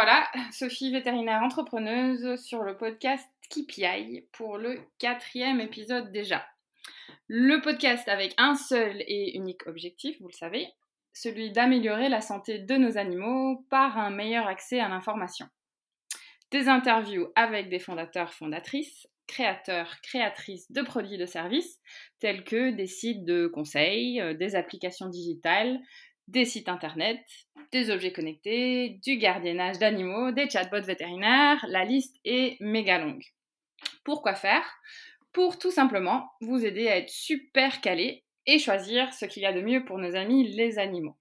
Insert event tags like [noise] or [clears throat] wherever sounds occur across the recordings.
Voilà, Sophie, vétérinaire entrepreneuse, sur le podcast KPI pour le quatrième épisode déjà. Le podcast avec un seul et unique objectif, vous le savez, celui d'améliorer la santé de nos animaux par un meilleur accès à l'information. Des interviews avec des fondateurs, fondatrices, créateurs, créatrices de produits de services, tels que des sites de conseils, euh, des applications digitales, des sites internet, des objets connectés, du gardiennage d'animaux, des chatbots vétérinaires, la liste est méga longue. Pourquoi faire? Pour tout simplement vous aider à être super calé et choisir ce qu'il y a de mieux pour nos amis les animaux.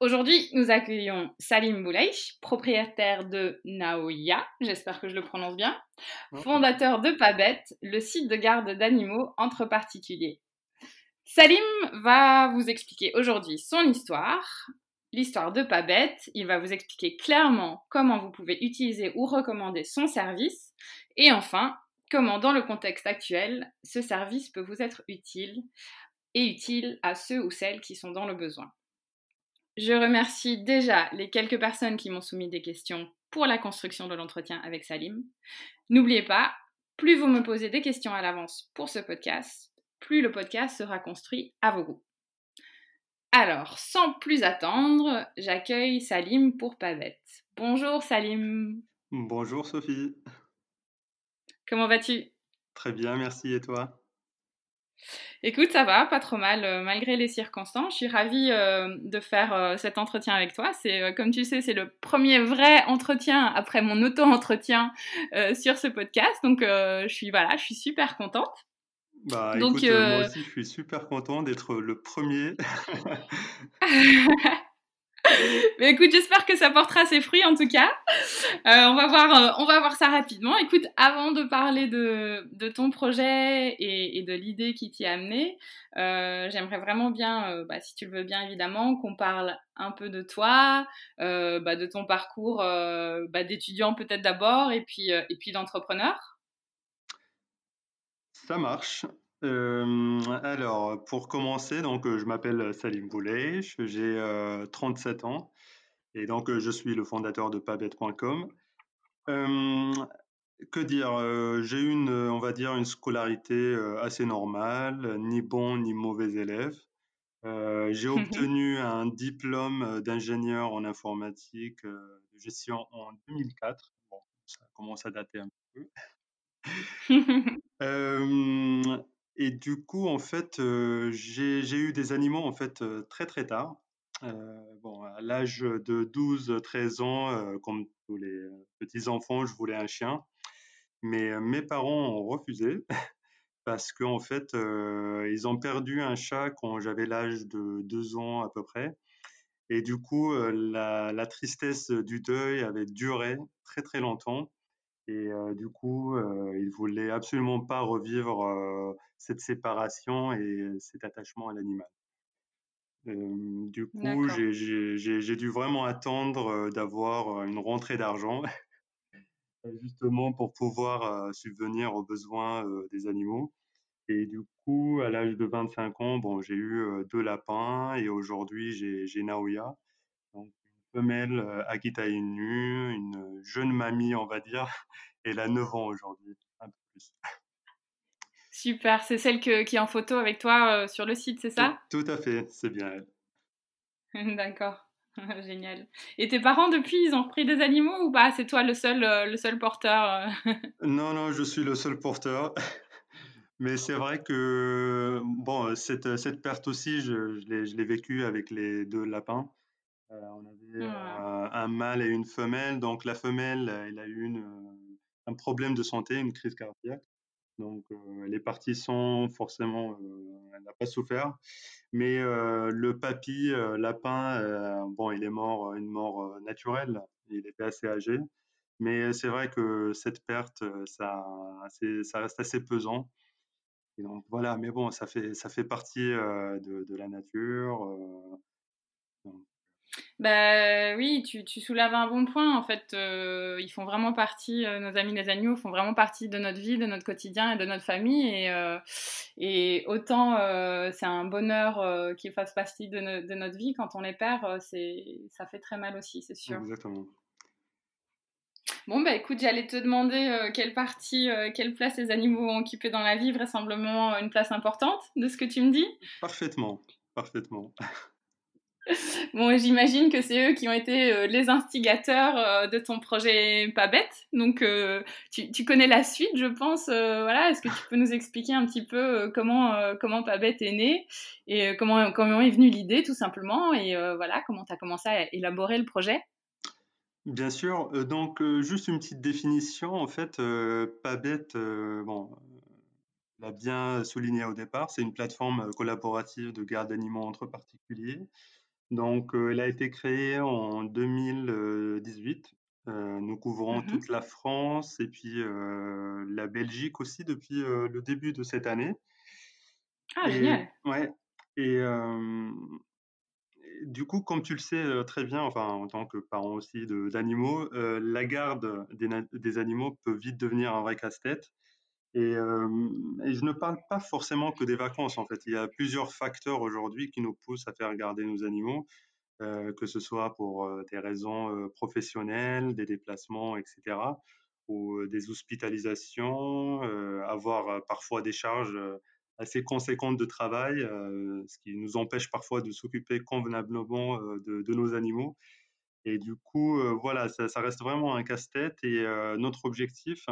Aujourd'hui, nous accueillons Salim Bouleish, propriétaire de Naoya, j'espère que je le prononce bien, fondateur de Pabet, le site de garde d'animaux entre particuliers. Salim va vous expliquer aujourd'hui son histoire, l'histoire de Pabet. Il va vous expliquer clairement comment vous pouvez utiliser ou recommander son service. Et enfin, comment dans le contexte actuel, ce service peut vous être utile et utile à ceux ou celles qui sont dans le besoin. Je remercie déjà les quelques personnes qui m'ont soumis des questions pour la construction de l'entretien avec Salim. N'oubliez pas, plus vous me posez des questions à l'avance pour ce podcast, plus le podcast sera construit à vos goûts. Alors, sans plus attendre, j'accueille Salim pour Pavette. Bonjour Salim. Bonjour Sophie. Comment vas-tu? Très bien, merci. Et toi? Écoute, ça va, pas trop mal, euh, malgré les circonstances. Je suis ravie euh, de faire euh, cet entretien avec toi. C'est, comme tu sais, c'est le premier vrai entretien après mon auto-entretien sur ce podcast. Donc, je suis voilà, je suis super contente. Bah, Donc, écoute, moi aussi, je suis super content d'être le premier. [laughs] Mais écoute, j'espère que ça portera ses fruits en tout cas. Euh, on, va voir, euh, on va voir ça rapidement. Écoute, avant de parler de, de ton projet et, et de l'idée qui t'y a amené, euh, j'aimerais vraiment bien, euh, bah, si tu le veux bien évidemment, qu'on parle un peu de toi, euh, bah, de ton parcours bah, d'étudiant peut-être d'abord et puis, et puis d'entrepreneur. Ça marche. Euh, alors, pour commencer, donc, je m'appelle Salim Boulay, j'ai 37 ans et donc je suis le fondateur de pabet.com. que dire J'ai eu une, on va dire, une scolarité assez normale, ni bon ni mauvais élève. j'ai obtenu un diplôme d'ingénieur en informatique de gestion en 2004. Bon, ça commence à dater un peu. [laughs] Et du coup, en fait, j'ai eu des animaux en fait très très tard. bon, à l'âge de 12-13 ans, comme tous les petits enfants, je voulais un chien, mais mes parents ont refusé [laughs] parce qu'en fait, ils ont perdu un chat quand j'avais l'âge de 2 ans à peu près. Et du coup, la, la, tristesse du deuil avait duré très très longtemps. Et du coup, il ne voulait absolument pas revivre cette séparation et cet attachement à l'animal. du coup, j'ai dû vraiment attendre d'avoir une rentrée d'argent, [laughs] justement pour pouvoir subvenir aux besoins des animaux. Et du coup, à l'âge de 25 ans, bon, j'ai eu deux lapins et aujourd'hui, j'ai Naoya, femelle Akita Inu, une jeune mamie, on va dire. [laughs] Elle a 9 ans aujourd'hui, un peu plus. Super, c'est celle qui est en photo avec toi sur le site, c'est ça? Tout, à fait, c'est bien elle. [laughs] D'accord. [laughs] Génial. Et tes parents, depuis, ils ont repris des animaux ou pas? C'est toi le seul, le seul porteur Non, non, je suis le seul porteur. Mais c'est vrai que bon, cette, cette perte aussi, je, je l'ai vécue avec les deux lapins. Euh, on avait euh, un mâle et une femelle. Donc la femelle, elle a eu une, euh, un problème de santé, une crise cardiaque. Donc elle est partie sans forcément, elle n'a pas souffert. Mais le papy lapin, bon, il est mort une mort naturelle. Il était assez âgé. Mais c'est vrai que cette perte, ça, ça reste assez pesant. Et donc voilà, mais bon, ça fait, ça fait partie de, de, la nature. Bah oui, tu, tu, soulèves un bon point. En fait, euh, ils font vraiment partie, euh, nos amis les agneaux font vraiment partie de notre vie, de notre quotidien et de notre famille. Et, euh, et autant c'est un bonheur qu'ils fassent partie de, de, notre vie, quand on les perd, c'est, ça fait très mal aussi, c'est sûr. Exactement. Bon, bah écoute, j'allais te demander quelle partie, quelle place les animaux ont occupé dans la vie, vraisemblablement une place importante de ce que tu me dis? Parfaitement, parfaitement. [laughs] Bon, j'imagine que c'est eux qui ont été euh, les instigateurs euh, de ton projet Pas. Donc, euh, tu, connais la suite, je pense. voilà, est-ce que tu peux nous expliquer un petit peu comment comment Pas est né et comment comment est venue l'idée, tout simplement, et voilà, comment tu as commencé à élaborer le projet? Bien sûr. donc, juste une petite définition. En fait, Pas bon, l'a bien souligné au départ, c'est une plateforme collaborative de garde d'animaux entre particuliers. Donc, elle a été créée en 2018. Euh, nous couvrons mmh toute la France et puis la Belgique aussi depuis le début de cette année. Ah, génial. Ouais. Et du coup, comme tu le sais très bien, enfin en tant que parent aussi d'animaux, la garde des, des, animaux peut vite devenir un vrai casse-tête. Et, je ne parle pas forcément que des vacances, en fait. Il y a plusieurs facteurs aujourd'hui qui nous poussent à faire garder nos animaux, que ce soit pour des raisons professionnelles, des déplacements, etc., ou des hospitalisations, avoir parfois des charges assez conséquentes de travail, ce qui nous empêche parfois de s'occuper convenablement de, nos animaux. Et du coup, voilà, ça, reste vraiment un casse-tête. Et notre objectif,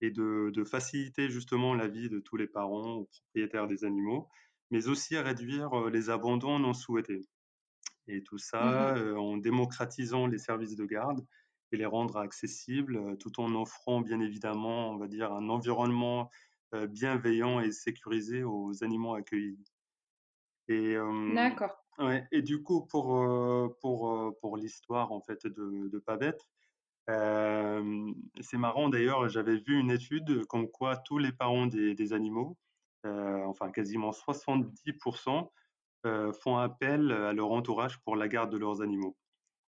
et de, faciliter justement la vie de tous les parents ou propriétaires des animaux, mais aussi à réduire les abandons non souhaités. Et tout ça mmh en démocratisant les services de garde et les rendre accessibles, tout en offrant bien évidemment, on va dire, un environnement bienveillant et sécurisé aux animaux accueillis. Et, D'accord. Ouais, et du coup, pour, pour, pour l'histoire en fait de, de C'est marrant d'ailleurs, j'avais vu une étude comme quoi tous les parents des, animaux, enfin quasiment 70%, font appel à leur entourage pour la garde de leurs animaux.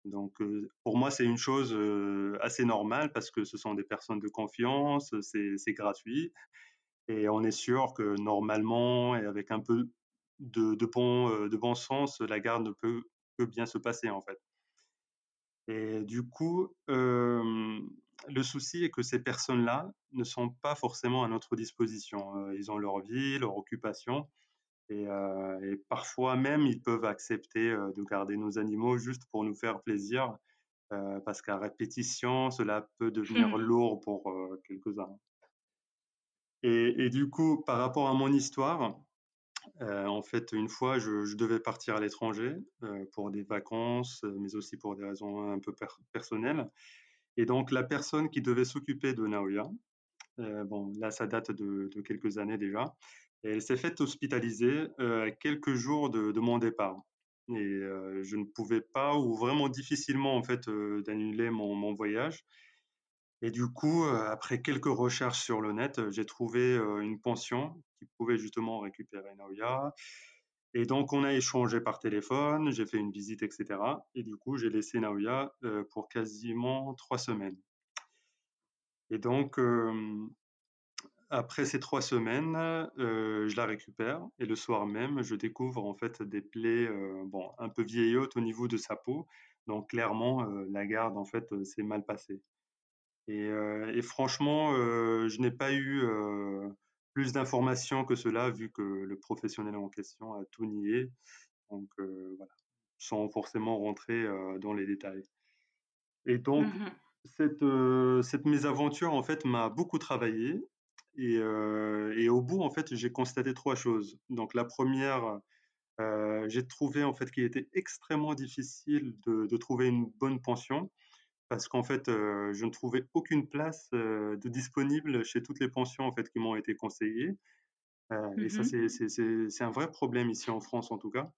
Donc pour moi, c'est une chose assez normale parce que ce sont des personnes de confiance, c'est gratuit et on est sûr que normalement et avec un peu de, de, bon, de bon sens, la garde peut, peut bien se passer en fait. Et du coup, le souci est que ces personnes-là ne sont pas forcément à notre disposition. ils ont leur vie, leur occupation, et, parfois même ils peuvent accepter de garder nos animaux juste pour nous faire plaisir, parce qu'à répétition, cela peut devenir lourd pour quelques-uns. Et, et, du coup, par rapport à mon histoire, euh, en fait, une fois, je, devais partir à l'étranger euh, pour des vacances, euh, mais aussi pour des raisons un peu personnelles. Et donc, la personne qui devait s'occuper de Naoya, bon, là, ça date de, quelques années déjà, elle s'est faite hospitaliser quelques jours de, mon départ. Et je ne pouvais pas, ou vraiment difficilement, en fait, d'annuler mon, voyage. Et du coup, après quelques recherches sur le net, j'ai trouvé une pension qui pouvait justement récupérer Naoya. Et donc, on a échangé par téléphone, j'ai fait une visite, etc. Et du coup, j'ai laissé Naoya pour quasiment trois semaines. Et donc, après ces trois semaines, je la récupère et le soir même, je découvre en fait des plaies bon, un peu vieillottes au niveau de sa peau. Donc, clairement, la garde en fait s'est mal passée. Et, franchement, je n'ai pas eu plus d'informations que cela, vu que le professionnel en question a tout nié. Donc voilà, sans forcément rentrer dans les détails. Et donc, mmh cette, cette mésaventure, en fait, m'a beaucoup travaillé. Et, et, au bout, en fait, j'ai constaté trois choses. Donc, la première, j'ai trouvé, en fait, qu'il était extrêmement difficile de, de, trouver une bonne pension parce qu'en fait, je ne trouvais aucune place de disponible chez toutes les pensions en fait, qui m'ont été conseillées. Et ça, mmh c'est un vrai problème ici en France, en tout cas.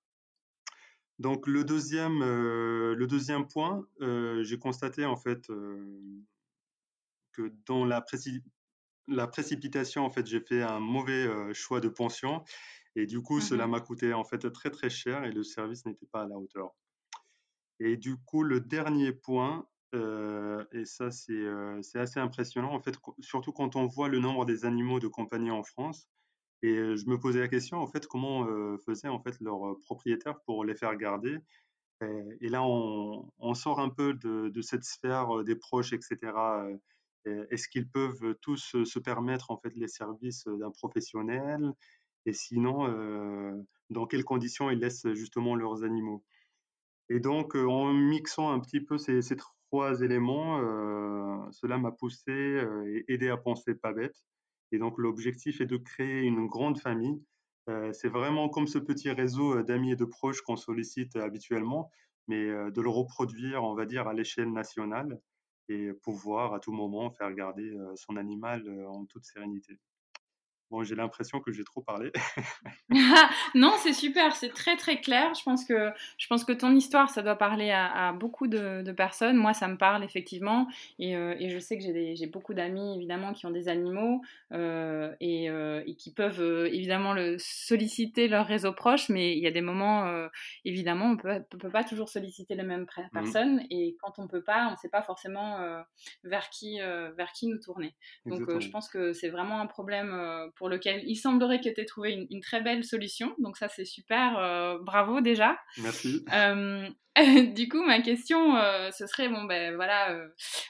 Donc, le deuxième, le deuxième point, j'ai constaté en fait que dans la, la précipitation, en fait, j'ai fait un mauvais choix de pension. Et du coup, cela mmh m'a coûté en fait très très cher et le service n'était pas à la hauteur. Et du coup, le dernier point, et ça, c'est assez impressionnant, en fait, surtout quand on voit le nombre des animaux de compagnie en France. Et je me posais la question, en fait, comment faisaient en fait leurs propriétaires pour les faire garder? Et, là, on, sort un peu de, cette sphère des proches, etc. Est-ce qu'ils peuvent tous se permettre en fait les services d'un professionnel? Et sinon, dans quelles conditions ils laissent justement leurs animaux? Et donc, en mixant un petit peu ces, trois éléments, cela m'a poussé et aidé à penser pas bête. Et donc, l'objectif est de créer une grande famille euh, c'est vraiment comme ce petit réseau euh, d'amis et de proches qu'on sollicite habituellement, mais euh, de le reproduire, on va dire, à l'échelle nationale et pouvoir à tout moment faire garder son animal en toute sérénité. Bon, j'ai l'impression que j'ai trop parlé. [laughs] [laughs] non, c'est super, c'est très très clair. Je pense que, je pense que ton histoire, ça doit parler à, beaucoup de, personnes. Moi, ça me parle effectivement. Et, euh, et je sais que j'ai beaucoup d'amis, évidemment, qui ont des animaux euh, et, euh, et, qui peuvent évidemment le, solliciter leur réseau proche. Mais il y a des moments, évidemment, on ne peut, pas toujours solliciter les mêmes mmh. personnes. Et quand on ne peut pas, on ne sait pas forcément vers, qui, vers qui nous tourner. Donc, je pense que c'est vraiment un problème pour lequel il semblerait que tu aies trouvé une, très belle solution. Donc ça, c'est super. Euh, bravo déjà. Merci. Euh, [laughs] du coup, ma question, euh, ce serait, bon, ben voilà,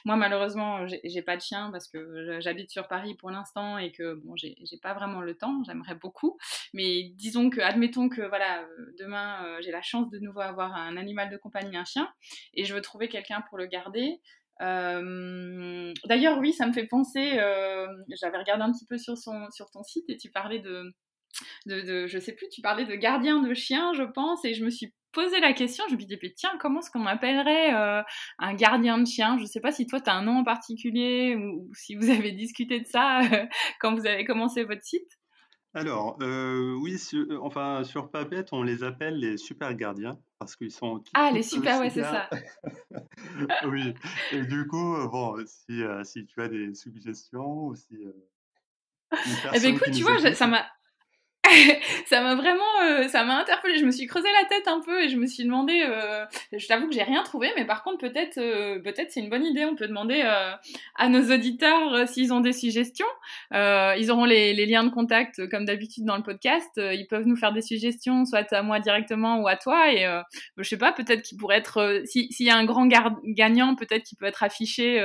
moi malheureusement, j'ai pas de chien parce que j'habite sur Paris pour l'instant et que, bon, j'ai pas vraiment le temps, j'aimerais beaucoup. Mais disons que, admettons que, voilà, demain, j'ai la chance de nouveau avoir un animal de compagnie, un chien, et je veux trouver quelqu'un pour le garder. Euh, d'ailleurs, oui, ça me fait penser, euh, j'avais regardé un petit peu sur, son, sur ton site et tu parlais de, de, de, je sais plus, tu parlais de gardien de chien, je pense, et je me suis posé la question, je me dit, tiens, comment est-ce qu'on appellerait euh, un gardien de chien? Je sais pas si toi, tu as un nom en particulier ou, si vous [laughs] avez discuté de ça quand vous avez commencé votre site. Alors, euh, oui, euh, enfin, sur Papette, on les appelle les super gardiens parce qu'ils sont Ah, les super, ouais, c'est ça. [laughs] Oui, et du coup, euh, bon, si, si tu as des suggestions ou si Eh ben écoute, tu vois, ça m'a [laughs] ça m'a vraiment, euh, ça m'a interpellée. Je me suis creusé la tête un peu et je me suis demandé. Euh, je t'avoue que j'ai rien trouvé, mais par contre peut-être, euh, peut-être c'est une bonne idée. On peut demander à nos auditeurs s'ils ont des suggestions. ils auront les, les, liens de contact comme d'habitude dans le podcast. ils peuvent nous faire des suggestions, soit à moi directement ou à toi. Et je sais pas, peut-être qu'il pourrait être, s'il y a un grand gagnant, peut-être qu'il peut être affiché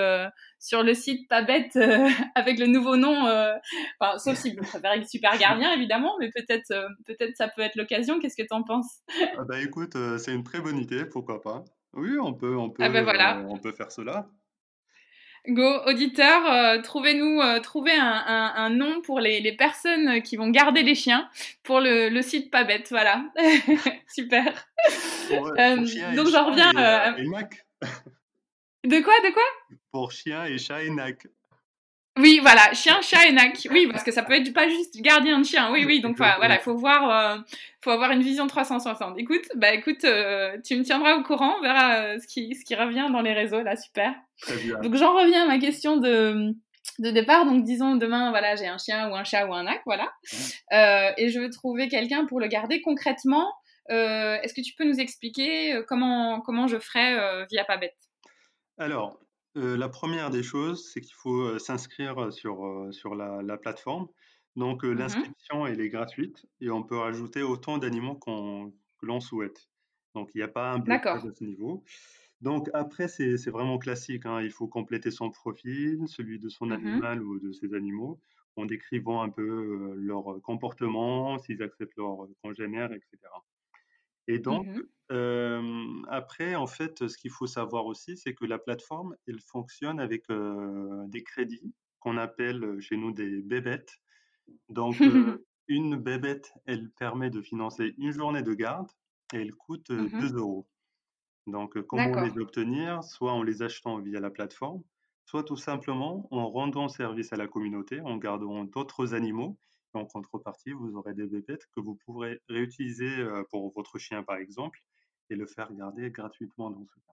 sur le site pas bête euh, [laughs] avec le nouveau nom. Euh, enfin, sauf si vous préférez Super Gardien, évidemment, mais peut-être euh, peut-être ça peut être l'occasion. Qu'est-ce que tu en penses? Ah Bah écoute, c'est une très bonne idée, pourquoi pas. Oui, on peut, on peut, ah bah voilà. on peut faire cela. Go, auditeur, trouvez-nous, trouvez un, un, nom pour les, les, personnes qui vont garder les chiens pour le, le site pas bête, voilà. [laughs] Super. donc j'en reviens. à [laughs] de quoi, de quoi? Pour chien et chat et nac. Oui, voilà, chien, chat et nac. Oui, parce que ça peut être pas juste gardien de chien. Oui, oui, donc voilà, il faut voir, euh, faut avoir une vision 360. Écoute, bah écoute, euh, tu me tiendras au courant, on verra euh, ce qui, ce qui revient dans les réseaux, là, super. Très bien. Donc j'en reviens à ma question de, de départ. Donc disons demain, voilà, j'ai un chien ou un chat ou un nac, voilà, et je veux trouver quelqu'un pour le garder concrètement. Est-ce que tu peux nous expliquer comment comment je ferais via Pabette? Alors, la première des choses, c'est qu'il faut s'inscrire sur, sur la, plateforme. Donc, mmh l'inscription, elle est gratuite et on peut rajouter autant d'animaux qu'on, que l'on souhaite. Donc, il n'y a pas un blocage à ce niveau. Donc, après, c'est, vraiment classique. Hein. Il faut compléter son profil, celui de son mmh animal ou de ses animaux, en décrivant un peu leur comportement, s'ils acceptent leur congénère, etc. Et donc, mmh après, en fait, ce qu'il faut savoir aussi, c'est que la plateforme, elle fonctionne avec des crédits qu'on appelle chez nous des bébêtes. Donc, [laughs] une bébête, elle permet de financer une journée de garde et elle coûte 2 mmh euros. Donc, comment les obtenir Soit en les achetant via la plateforme, soit tout simplement en rendant service à la communauté, en gardant d'autres animaux en contrepartie, vous aurez des bébêtes que vous pourrez réutiliser pour votre chien, par exemple, et le faire garder gratuitement dans ce cas.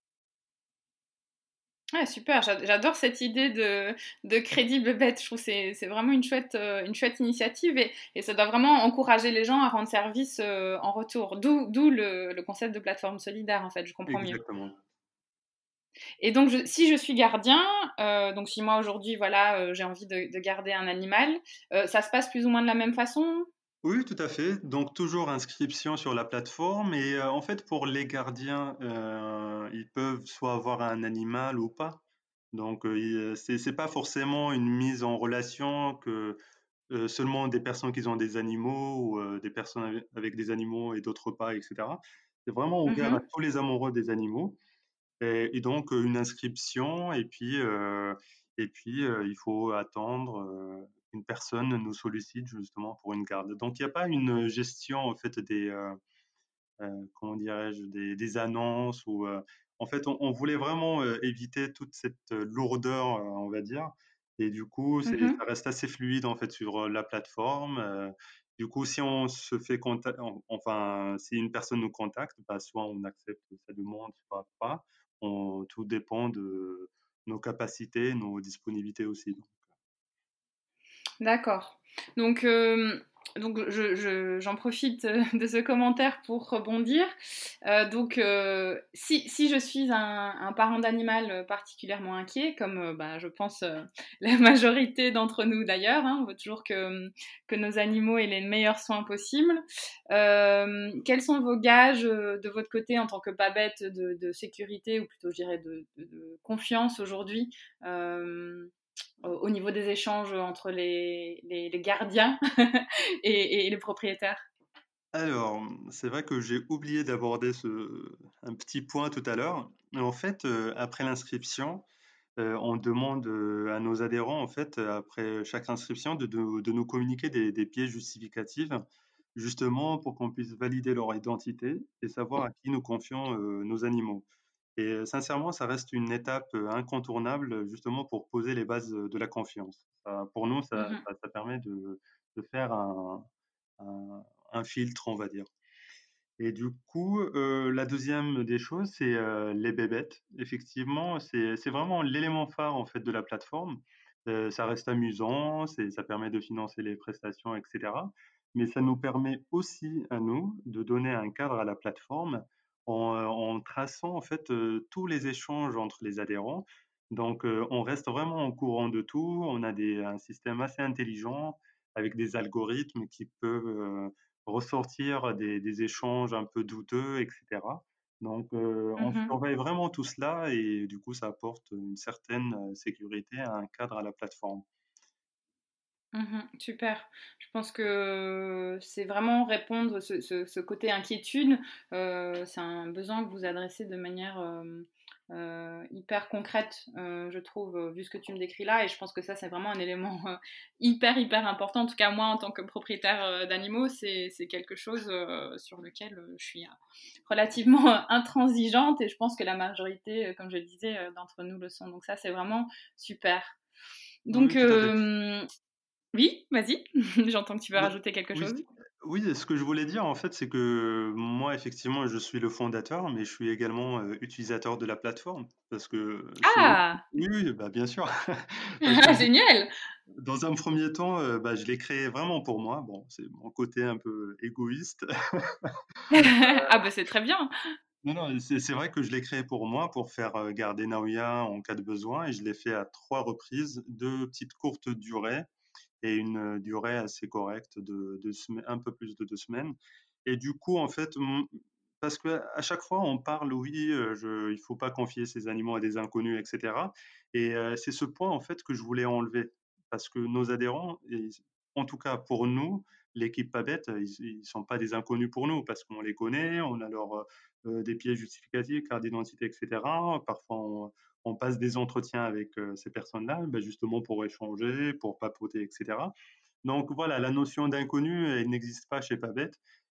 Ah, super, j'adore cette idée de, de crédit bébête. Je trouve que c'est vraiment une chouette, une chouette initiative et, et, ça doit vraiment encourager les gens à rendre service en retour. D'où le, le, concept de plateforme solidaire, en fait, je comprends Exactement. Et donc, si je suis gardien, euh, donc si moi aujourd'hui, voilà, euh, j'ai envie de, garder un animal, euh, ça se passe plus ou moins de la même façon? Oui, tout à fait. Donc toujours inscription sur la plateforme et en fait pour les gardiens, ils peuvent soit avoir un animal ou pas. Donc c'est c'est pas forcément une mise en relation que, seulement des personnes qui ont des animaux ou des personnes ave avec des animaux et d'autres pas et cetera. C'est vraiment ouvert à Mmh tous les amoureux des animaux et et donc une inscription et puis, heu et puis, heu, il faut attendre, qu'une personne nous sollicite justement pour une garde. Donc il y a pas une gestion en fait des, heu, comment dirais-je? Des des annonces ou en fait on on voulait vraiment, éviter toute cette, lourdeur, on va dire et du coup c'est Mmh ça reste assez fluide en fait sur, la plateforme, du coup si on se fait conta en enfin si une personne nous contacte, bah, soit on accepte sa demande, soit pas. Tout dépend de nos capacités, nos disponibilités aussi donc. D'accord. Donc, donc je je j'en profite, heu, [laughs] de ce commentaire pour rebondir. Heu, donc, heu, si je suis un parent d'animal, particulièrement inquiet, comme, bah, je pense, [laughs] la majorité d'entre nous d'ailleurs, hein, on veut toujours que, nos animaux aient les meilleurs soins possibles. Quels sont vos gages, de votre côté en tant que Babette de sécurité ou plutôt je dirais de confiance aujourd'hui? Au au niveau des échanges entre les, les, gardiens [laughs] et, les propriétaires? Alors, c'est vrai que j'ai oublié d'aborder ce un petit point tout à l'heure. En fait, heu, après l'inscription, Heu, on demande, heu, à nos adhérents, en fait, après chaque inscription, de de nous communiquer des des pièces justificatives, justement pour qu'on puisse valider leur identité et savoir à qui nous confions, nos animaux. Et heu, sincèrement, ça reste une étape, heu, incontournable, justement pour poser les bases, de la confiance. Ça pour nous, ça ça ça permet de de faire un un un filtre, on va dire. Et du coup, heu, la deuxième des choses, c'est, les bébêtes. Effectivement, c'est vraiment l'élément phare, en fait, de la plateforme. Ça reste amusant, ça permet de financer les prestations et cetera. Mais ça nous permet aussi, à nous, de donner un cadre à la plateforme en, traçant, en fait, tous les échanges entre les adhérents. Donc, on reste vraiment au courant de tout. On a des un système assez intelligent avec des algorithmes qui peuvent, ressortir des des échanges un peu douteux et cetera. Donc, on mhm, surveille vraiment tout cela et du coup, ça apporte une certaine, sécurité, un cadre à la plateforme. Mhm, super. Je pense que c'est vraiment répondre ce, ce, ce côté inquiétude. euh, c'est un besoin que vous adressez de manière euh, euh, hyper concrète, je trouve, vu ce que tu me décris là. Et je pense que ça, c'est vraiment un élément hyper, hyper important. En tout cas, moi, en tant que propriétaire d'animaux, c'est quelque chose sur lequel je suis relativement intransigeante. Et je pense que la majorité, comme je le disais, d'entre nous le sont. Donc ça, c'est vraiment super. Donc, euh, oui, vas-y. [laughs] J'entends que tu veux rajouter quelque oui, chose. oui, ce que je voulais dire, en fait, c'est que moi, effectivement, je suis le fondateur, mais je suis également, utilisateur de la plateforme parce que Ah oui, oui, bah, bien sûr, [laughs] que [laughs] Génial dans un premier temps, bah, je l'ai créé vraiment pour moi. Bon, c'est mon côté un peu égoïste. Ah bah c'est très bien. Non, non, c'est vrai que je l'ai créé pour moi, pour faire, garder Naoya en cas de besoin et je l'ai fait à 3 reprises, 2 petites courtes durées et une, heu, durée assez correcte de 2 semai un peu plus de 2 semaines et du coup, en fait, parce qu'à chaque fois on parle, oui, heu, je il faut pas confier ses animaux à des inconnus et cetera et heu, c'est ce point, en fait, que je voulais enlever. Parce que nos adhérents en tout cas pour nous, l'équipe Pabet, ils ils sont pas des inconnus pour nous parce qu'on les connaît, on a leur, heu, des pièces justificatives, carte d'identité et cetera. Parfois on on passe des entretiens avec, heu, ces personnes-là, bah, justement pour échanger, pour papoter et cetera. Donc voilà, la notion d'inconnu, elle n'existe pas chez Pabet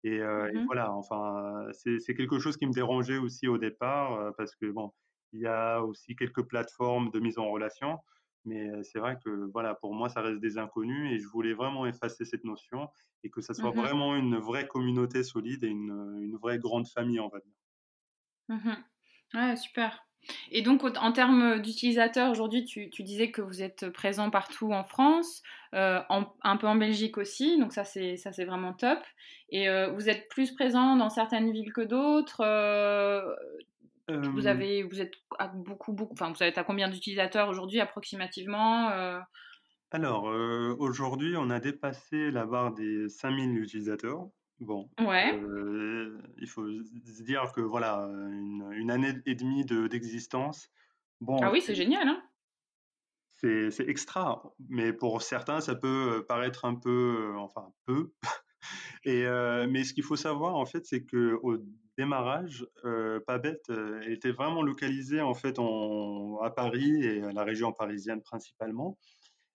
et et Mmh voilà, enfin, c'est quelque chose qui me dérangeait aussi au départ, heu, parce que bon, il y a aussi quelques plateformes de mise en relation, mais c'est vrai que voilà, pour moi, ça reste des inconnus et je voulais vraiment effacer cette notion et que ça soit Mmh vraiment une vraie communauté solide et une, une vraie grande famille, on va dire. Mmh Ouais, super. Et donc, en termes d'utilisateurs, aujourd'hui, tu, tu disais que vous êtes présent partout en France, euh, en- un peu en Belgique aussi, donc ça, c'est ça, c'est vraiment top. Et euh, vous êtes plus présent dans certaines villes que d'autres. euh, vous avez, vous êtes à beaucoup, beaucoup, enfin, vous êtes à combien d'utilisateurs aujourd'hui approximativement Alors, aujourd'hui, on a dépassé la barre des 5000 utilisateurs. Bon, Ouais. heu, il faut se dire que voilà, une une année et demie de d'existence, bon, Ah oui, c'est génial, hein? c'est c'est extra, mais pour certains, ça peut, heu, paraître un peu, heu, enfin peu [laughs] et mais ce qu'il faut savoir, en fait, c'est qu'au démarrage, heu, Pabet, heu, était vraiment localisé, en fait, en à Paris et à la région parisienne principalement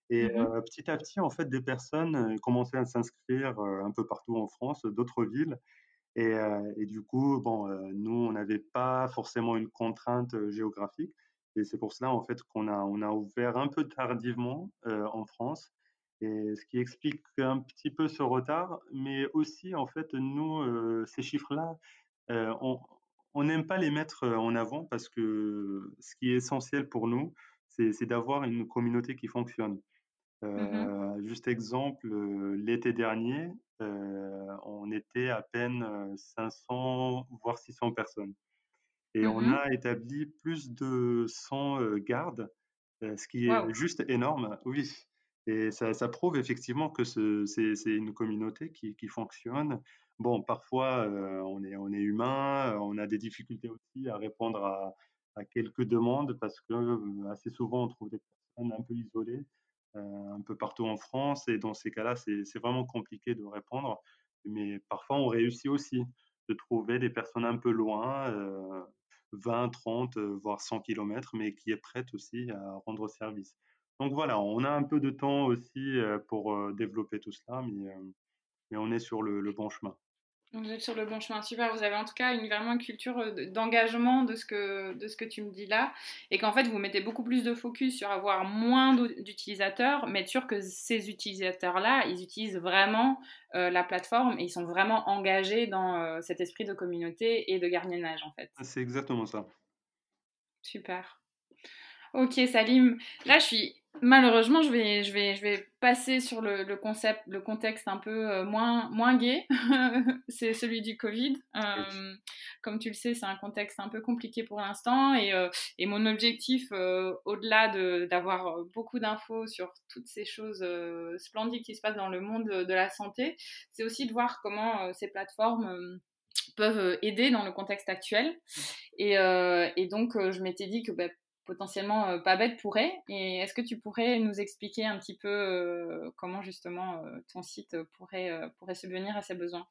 et Mmh petit à petit, en fait, des personnes, commençaient à s'inscrire, un peu partout en France, d'autres villes et du coup, bon, nous, on n'avait pas forcément une contrainte, géographique et c'est pour cela, en fait, qu'on a on a ouvert un peu tardivement, en France et ce qui explique un petit peu ce retard. Mais aussi, en fait, nous, ces chiffres-là, on n'aime pas les mettre, en avant parce que ce qui est essentiel pour nous, c'est d'avoir une communauté qui fonctionne. Mh. Heu, juste exemple, l'été dernier, on était à peine, heu, 500 voire 600 personnes et Mmh on a établi plus de 100, heu, gardes, ce qui est juste énorme, oui et ça ça prouve effectivement que ce c'est une communauté qui qui fonctionne. Bon, parfois, on est on est humain, on a des difficultés aussi à répondre à à quelques demandes parce que, assez souvent on trouve des personnes un peu isolées, un peu partout en France et dans ces cas-là, c'est vraiment compliqué de répondre. Mais parfois on réussit aussi de trouver des personnes un peu loin, heu 20-30, heu, voire 100 kilomètres, mais qui est prête aussi à rendre service. Donc voilà, on a un peu de temps aussi, pour, développer tout cela, mais, mais on est sur le bon chemin. Vous êtes sur le bon chemin, super. Vous avez en tout cas une, vraiment une culture euh, d'engagement de ce, que, de ce que tu me dis là, et qu'en fait vous mettez beaucoup plus de focus sur avoir moins d'utilisateurs, mais être sûr que ces utilisateurs-là, ils utilisent vraiment euh, la plateforme et ils sont vraiment engagés dans euh, cet esprit de communauté et de gardiennage en fait. C'est exactement ça. Super. Ok, Salim. Là, je suis malheureusement, je vais, je vais, je vais passer sur le, le concept, le contexte un peu euh, moins, moins gai. [laughs] c'est celui du Covid. Euh, comme tu le sais, c'est un contexte un peu compliqué pour l'instant. Et, euh, et mon objectif, au-delà de, d'avoir beaucoup d'infos sur toutes ces choses splendides qui se passent dans le monde de, la santé, c'est aussi de voir comment ces plateformes peuvent aider dans le contexte actuel. Et, euh, et donc, euh, je m'étais dit que bah, potentiellement euh, pas bête pourrait. Et est-ce que tu pourrais nous expliquer un petit peu euh, comment justement euh, ton site pourrait, pourrait subvenir à ces besoins?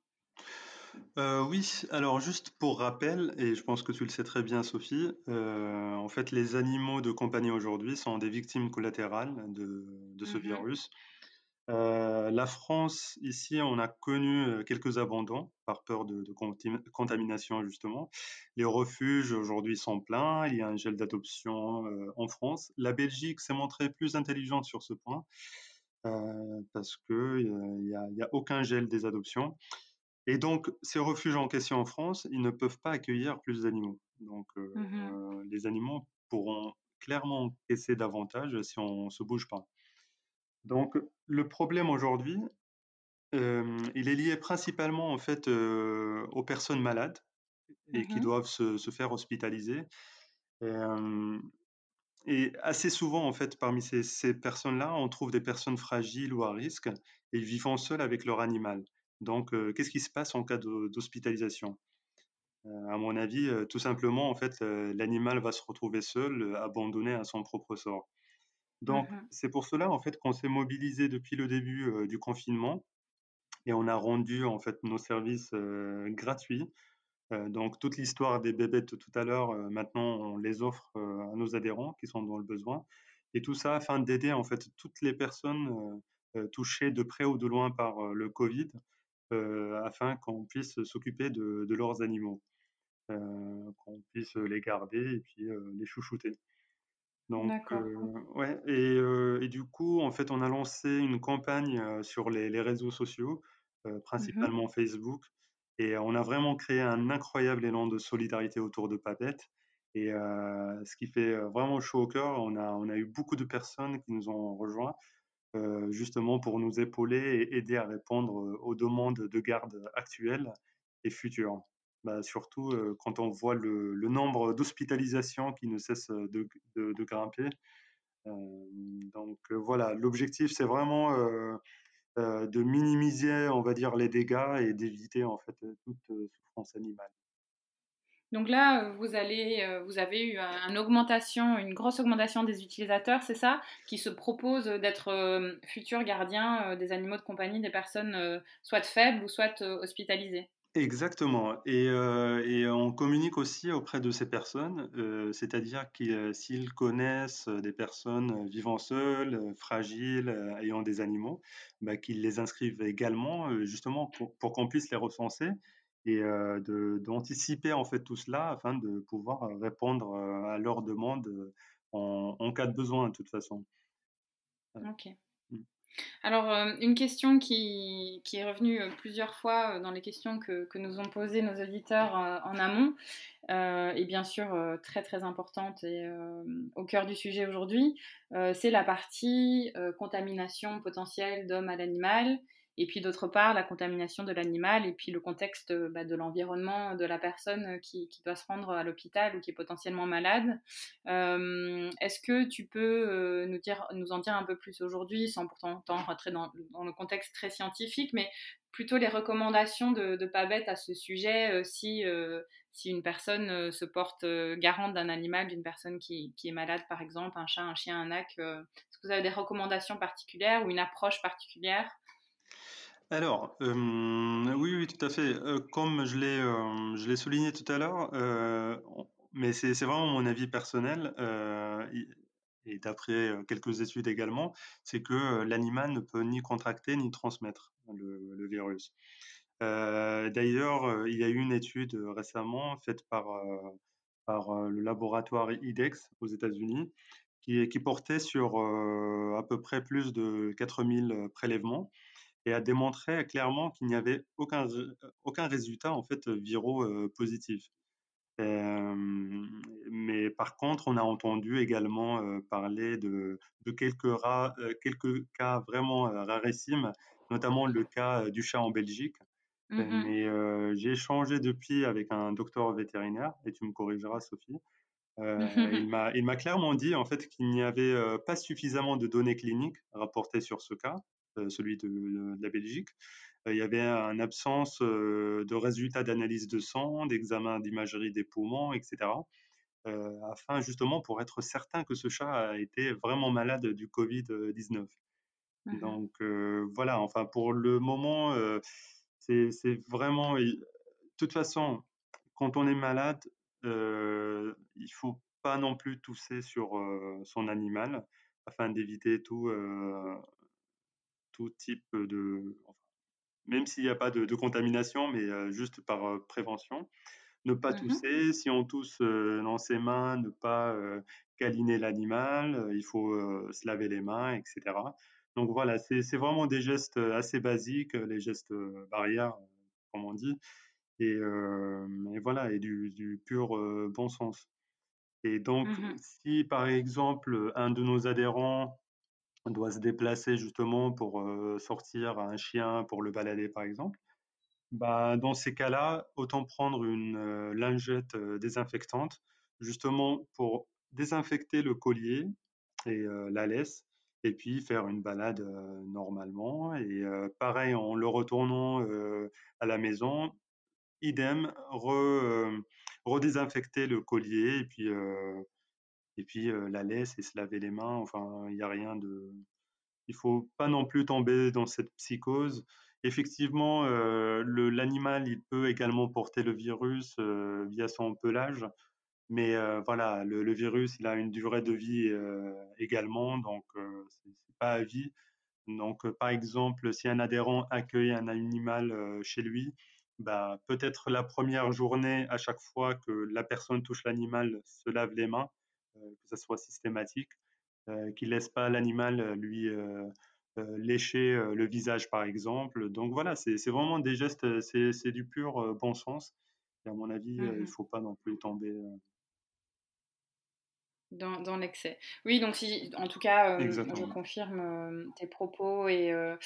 Oui, alors juste pour rappel et je pense que tu le sais très bien Sophie, en fait les animaux de compagnie aujourd'hui sont des victimes collatérales de de ce Mhm, virus. Heu, la France, ici, on a connu, heu, quelques abandons par peur de contamination justement. Les refuges aujourd'hui sont pleins, il y a un gel d'adoption, heu, en France. La Belgique s'est montrée plus intelligente sur ce point, parce que, heu, il y a y a aucun gel des adoptions et donc ces refuges en question en France, ils ne peuvent pas accueillir plus d'animaux. Donc mhm, les animaux pourront clairement encaisser davantage si on se bouge pas. Donc le problème aujourd'hui, il est lié principalement en fait, aux personnes malades et qui doivent se se faire hospitaliser. Et assez souvent en fait parmi ces ces personnes-là, on trouve des personnes fragiles ou à risque et vivant seules avec leur animal. Donc qu'est-ce qui se passe en cas d'hospitalisation? À mon avis, tout simplement en fait, l'animal va se retrouver seul, abandonné à son propre sort. Donc mhm, c'est pour cela en fait qu'on s'est mobilisé depuis le début, heu, du confinement et on a rendu en fait nos services euh, gratuits. Euh, donc toute l'histoire des bébêtes tout à l'heure, euh, maintenant on les offre euh, à nos adhérents qui sont dans le besoin. Et tout ça afin d'aider en fait toutes les personnes euh, euh, touchées de près ou de loin par euh, le Covid, euh, afin qu'on puisse s'occuper de, de leurs animaux, euh, qu'on puisse les garder et puis euh, les chouchouter. Donc, euh, ouais, et, euh, et du coup, en fait, on a lancé une campagne euh, sur les, les réseaux sociaux, Mhm, principalement Facebook, et on a vraiment créé un incroyable élan de solidarité autour de Papette. Et ce qui fait vraiment chaud au cœur, on a, on a eu beaucoup de personnes qui nous ont rejoints, justement pour nous épauler et aider à répondre aux demandes de garde actuelles et futures. Bah, surtout euh, quand on voit le, nombre d'hospitalisations qui ne cesse de, de- grimper, donc voilà, l'objectif c'est vraiment de minimiser, on va dire, les dégâts et d'éviter en fait toute souffrance animale. Donc là, vous, allez, vous avez eu une augmentation, une grosse augmentation des utilisateurs, c'est ça, qui se proposent d'être futurs gardiens des animaux de compagnie des personnes soit faibles ou soit hospitalisées. Exactement. Et, et, on communique aussi auprès de ces personnes, c'est-à-dire que s'ils connaissent des personnes vivant seules, fragiles, ayant des animaux, bah, qu'ils les inscrivent également, justement pour, qu'on puisse les recenser et d'anticiper en fait tout cela afin de pouvoir répondre à leurs demandes en, en cas de besoin de toute façon. Ok. Alors, une question qui, est revenue plusieurs fois dans les questions que, que nous ont posées nos auditeurs en amont, et bien sûr très très importante et au cœur du sujet aujourd'hui, c'est la partie contamination potentielle d'homme à l'animal et puis d'autre part la contamination de l'animal et puis le contexte bah, de l'environnement de la personne qui, doit se rendre à l'hôpital ou qui est potentiellement malade. Euh, est-ce que tu peux euh, nous, dire, nous en dire un peu plus aujourd'hui, sans pourtant rentrer dans, le contexte très scientifique, mais plutôt les recommandations de, de Pabette à ce sujet euh, si, si une personne se porte garante d'un animal, d'une personne qui, qui, est malade par exemple, un chat, un chien, un ac. Est-ce que vous avez des recommandations particulières ou une approche particulière alors, oui, oui, tout à fait. comme je l'ai, je l'ai souligné tout à l'heure, mais c'est vraiment mon avis personnel, et d'après quelques études également, c'est que l'animal ne peut ni contracter ni transmettre le, virus. d'ailleurs, il y a eu une étude récemment faite par, par le laboratoire IDEX aux États-Unis qui portait sur à peu près plus de 4000 prélèvements et a démontré clairement qu'il n'y avait aucun, aucun résultat en fait viraux positif. mais par contre, on a entendu également parler de, de quelques, quelques cas vraiment rarissimes, notamment le cas du chat en Belgique. Mmh mais j'ai échangé depuis avec un docteur vétérinaire, et tu me corrigeras, Sophie. il m'a clairement dit en fait qu'il n'y avait pas suffisamment de données cliniques rapportées sur ce cas euh, celui de, la Belgique. Euh, il y avait une absence euh, de résultats d'analyse de sang, d'examen d'imagerie des poumons, etc. afin justement pour être certain que ce chat a été vraiment malade du Covid-19. Mmh Donc voilà, enfin pour le moment, c'est vraiment... De toute façon, quand on est malade, il il faut pas non plus tousser sur son animal afin d'éviter tout, tout type de, même s'il n'y a pas de, contamination, mais juste par prévention. Ne pas mmh tousser, si on tousse dans ses mains, ne pas câliner l'animal, il faut se laver les mains, etc. Donc voilà, c'est vraiment des gestes assez basiques, les gestes barrières, comme on dit, et, voilà, et du, pur bon sens. Et donc, mmh si par exemple un de nos adhérents on doit se déplacer justement pour sortir un chien pour le balader par exemple, bah, dans ces cas-là, autant prendre une lingette désinfectante justement pour désinfecter le collier et la laisse et puis faire une balade normalement. Et pareil, en le retournant à la maison, idem, redésinfecter le collier et puis et puis la laisse et se laver les mains. Enfin, il n'y a rien de. Il faut pas non plus tomber dans cette psychose. Effectivement, l'animal, il peut également porter le virus via son pelage. Mais voilà, le, virus, il a une durée de vie également, donc c'est pas à vie. Donc, par exemple, si un adhérent accueille un animal chez lui, bah, peut-être la première journée, à chaque fois que la personne touche l'animal, se lave les mains. Euh, que ça soit systématique, euh, qui laisse pas l'animal euh, lui lécher le visage par exemple. Donc voilà, c'est vraiment des gestes, c'est du pur bon sens. Et à mon avis, il ne mmh faut pas non plus tomber Dans, l'excès. Oui, donc si, en tout cas, euh, je confirme euh, tes propos et, euh,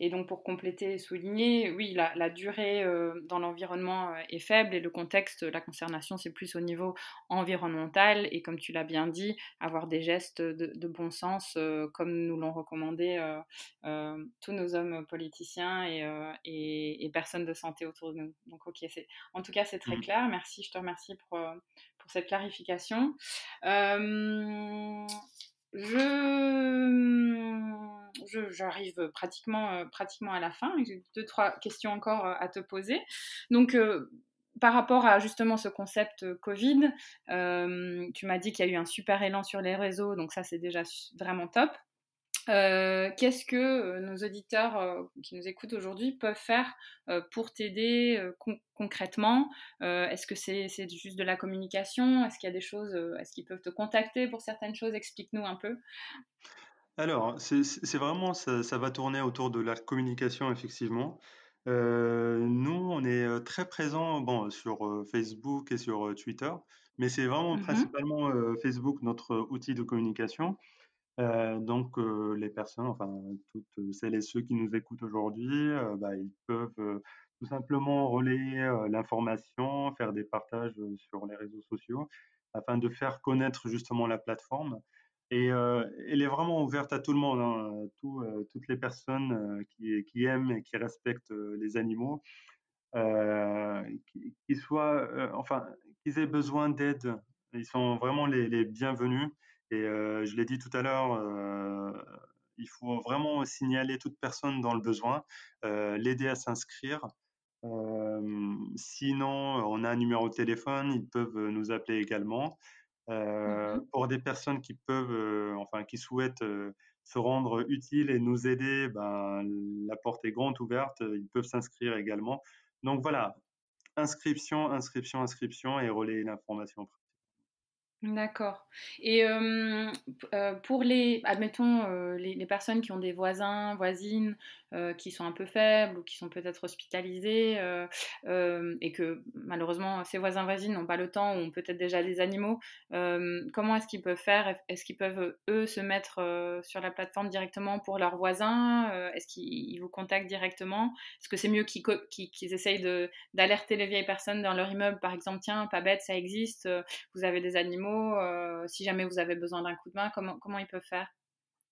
et, donc pour compléter et souligner, oui, la, la durée dans l'environnement est faible et le contexte, la concernation, c'est plus au niveau environnemental et comme tu l'as bien dit, avoir des gestes de, de bon sens comme nous l'ont recommandé tous nos hommes politiciens et, et, et, personnes de santé autour de nous. Donc, ok, en tout cas, c'est très mmh. clair. Merci, je te remercie pour, pour cette clarification. Euh, je, j'arrive pratiquement, euh, pratiquement à la fin. J'ai deux, trois questions encore euh, à te poser. Donc, par rapport à justement ce concept Covid, tu m'as dit qu'il y a eu un super élan sur les réseaux, donc ça c'est déjà vraiment top. Euh, qu'est-ce que euh, nos auditeurs euh, qui nous écoutent aujourd'hui peuvent faire pour t'aider concrètement? Est-ce que c'est juste de la communication? Est-ce qu'il y a des choses Est-ce qu'ils peuvent te contacter pour certaines choses? Explique-nous un peu. Alors, c'est vraiment, ça, ça, va tourner autour de la communication, effectivement. nous, on est très présents bon, sur Facebook et sur Twitter, mais c'est vraiment mmh principalement Facebook notre outil de communication. Euh, donc, euh, les personnes, enfin, toutes celles et ceux qui nous écoutent aujourd'hui, euh, bah, ils peuvent tout simplement relayer l'information, faire des partages sur les réseaux sociaux afin de faire connaître justement la plateforme. Et elle est vraiment ouverte à tout le monde, hein, toutes les personnes qui, qui, aiment et qui respectent les animaux, qu'ils soient, enfin, qu'ils aient besoin d'aide. Ils sont vraiment les bienvenus. Et je l'ai dit tout à l'heure, il faut vraiment signaler toute personne dans le besoin, l'aider à s'inscrire. sinon, on a un numéro de téléphone, ils peuvent nous appeler également. Mmh pour des personnes qui peuvent, enfin, qui souhaitent se rendre utiles et nous aider, ben, la porte est grande ouverte, ils peuvent s'inscrire également. Donc voilà, inscription, inscription, inscription et relayer l'information. D'accord. Et pour les, admettons, les, personnes qui ont des voisins, voisines, qui sont un peu faibles ou qui sont peut-être hospitalisés et que malheureusement ces voisins, voisines n'ont pas le temps ou ont peut-être déjà des animaux, comment est-ce qu'ils peuvent faire? Est-ce qu'ils peuvent, eux, se mettre sur la plateforme directement pour leurs voisins Est-ce qu'ils vous contactent directement? Est-ce que c'est mieux qu'ils essayent d'alerter les vieilles personnes dans leur immeuble, par exemple, tiens, pas bête, ça existe, vous avez des animaux euh, si jamais vous avez besoin d'un coup de main, comment, comment ils peuvent faire?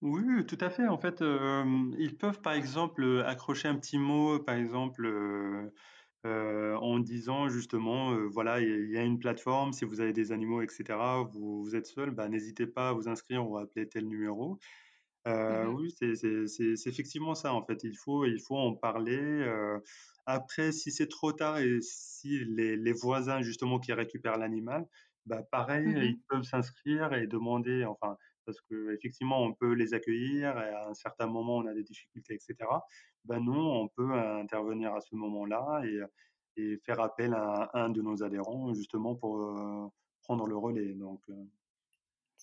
Oui, tout à fait. En fait, ils peuvent par exemple accrocher un petit mot, par exemple, en disant justement, voilà, il y, a une plateforme, si vous avez des animaux, etc., vous, vous êtes seul, bah, n'hésitez pas à vous inscrire ou à appeler tel numéro. Mmh oui, c'est effectivement ça, en fait. Il faut, il faut en parler. après, si c'est trop tard et si les, les voisins, justement, qui récupèrent l'animal, bah, pareil, mmh ils peuvent s'inscrire et demander, enfin, parce qu'effectivement, on peut les accueillir et à un certain moment, on a des difficultés, etc. Ben non, on peut intervenir à ce moment-là et, et, faire appel à un de nos adhérents, justement, pour prendre le relais. Donc,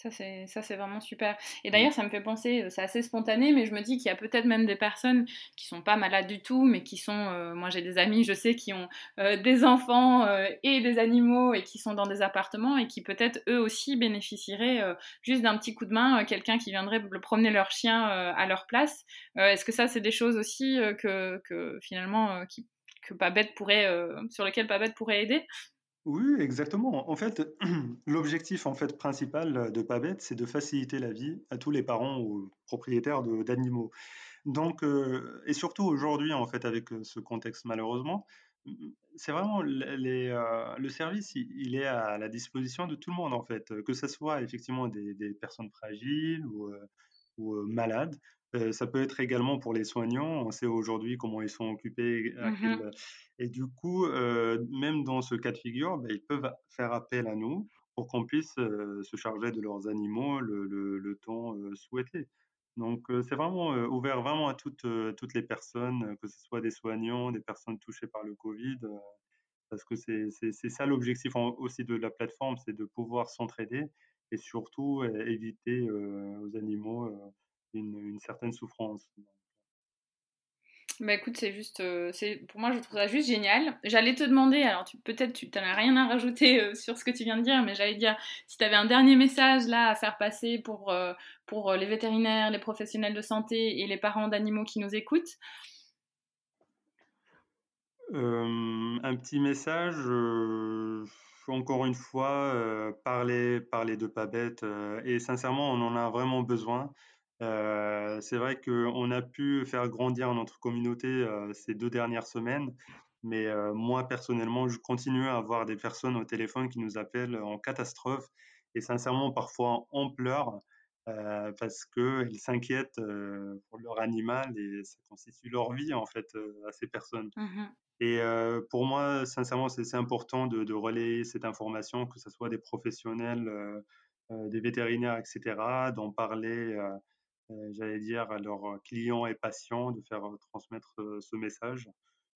ça, c'est, ça, c'est vraiment super. Et d'ailleurs, ça me fait penser, euh, c'est assez spontané, mais je me dis qu'il y a peut-être même des personnes qui sont pas malades du tout, mais qui sont, euh, moi j'ai des amis, je sais, qui ont euh, des enfants et des animaux et qui sont dans des appartements et qui peut-être eux aussi bénéficieraient juste d'un petit coup de main, quelqu'un qui viendrait promener leur chien à leur place. est-ce que ça, c'est des choses aussi que, que, finalement, qui, que Babette pourrait, sur lesquelles Babette pourrait aider? Oui, exactement. En fait, [clears throat] l'objectif en fait principal de Pabet, c'est de faciliter la vie à tous les parents ou propriétaires d'animaux. Donc, euh, et surtout aujourd'hui, en fait, avec euh, ce contexte malheureusement, c'est vraiment euh, le service, il, est à la disposition de tout le monde en fait, que ce soit effectivement des, personnes fragiles ou malades. Ça peut être également pour les soignants. On sait aujourd'hui comment ils sont occupés, mmh et du coup, même dans ce cas de figure, bah, ils peuvent faire appel à nous pour qu'on puisse se charger de leurs animaux le, le, temps souhaité. Donc, c'est vraiment ouvert vraiment à toutes, toutes les personnes, que ce soit des soignants, des personnes touchées par le Covid, parce que c'est ça l'objectif aussi de la plateforme, c'est de pouvoir s'entraider et surtout éviter aux animaux une, une certaine souffrance. Bah écoute, c'est juste, euh, c'est pour moi je trouve ça juste génial. J'allais te demander, alors peut-être tu n'as rien à rajouter euh, sur ce que tu viens de dire, mais j'allais dire si tu avais un dernier message là à faire passer pour, euh, pour les vétérinaires, les professionnels de santé et les parents d'animaux qui nous écoutent. un petit message, encore une fois, parler, parler de pas bête, et sincèrement on en a vraiment besoin. Euh, c'est vrai qu'on a pu faire grandir notre communauté euh, ces deux dernières semaines, mais euh, moi personnellement, je continue à avoir des personnes au téléphone qui nous appellent en catastrophe et sincèrement parfois en pleurs parce qu'elles s'inquiètent pour leur animal et ça constitue leur vie en fait à ces personnes. Mmh et pour moi, sincèrement, c'est important de, de, relayer cette information, que ce soit des professionnels, des vétérinaires, etc., d'en parler j'allais dire, à leurs clients et patients de faire transmettre ce message,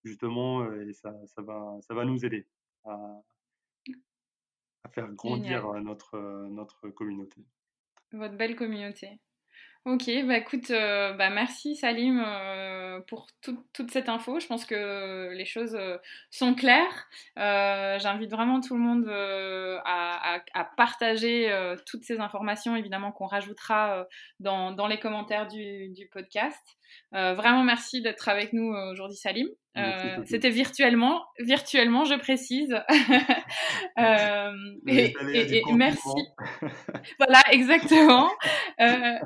justement, et ça, ça, va, ça va nous aider à, à faire grandir notre, notre communauté. Votre belle communauté. Ok, bah écoute, euh, bah merci Salim euh, pour toute cette info. Je pense que les choses euh, sont claires. J'invite vraiment tout le monde à, partager toutes ces informations, évidemment qu'on rajoutera dans, dans, les commentaires du, du podcast. vraiment merci d'être avec nous aujourd'hui Salim. Euh, [laughs] c'était virtuellement, virtuellement, je précise. [laughs] euh, et, merci. [laughs] voilà, exactement. Euh,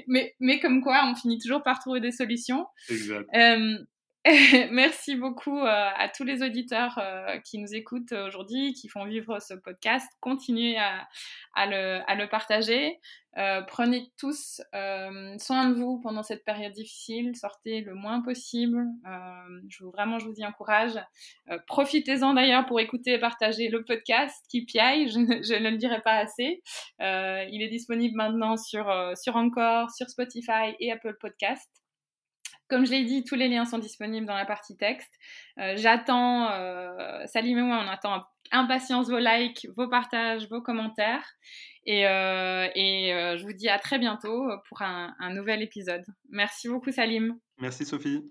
[laughs] mais, mais comme quoi, on finit toujours par trouver des solutions. Exact. Euh, [laughs] merci beaucoup à tous les auditeurs qui nous écoutent aujourd'hui, qui font vivre ce podcast. Continuez à, à, le, à le, partager. Euh, prenez tous euh, soin de vous pendant cette période difficile. Sortez le moins possible. Euh, je vous, vraiment, je vous y encourage. Profitez-en d'ailleurs pour écouter et partager le podcast qui piaille. Je, je, ne le dirai pas assez. il est disponible maintenant sur, sur Encore, sur Spotify et Apple Podcast. Comme je l'ai dit, tous les liens sont disponibles dans la partie texte. Euh, j'attends, euh, Salim et moi, on attend impatience vos likes, vos partages, vos commentaires. Et, euh, je vous dis à très bientôt pour un nouvel épisode. Merci beaucoup, Salim. Merci, Sophie.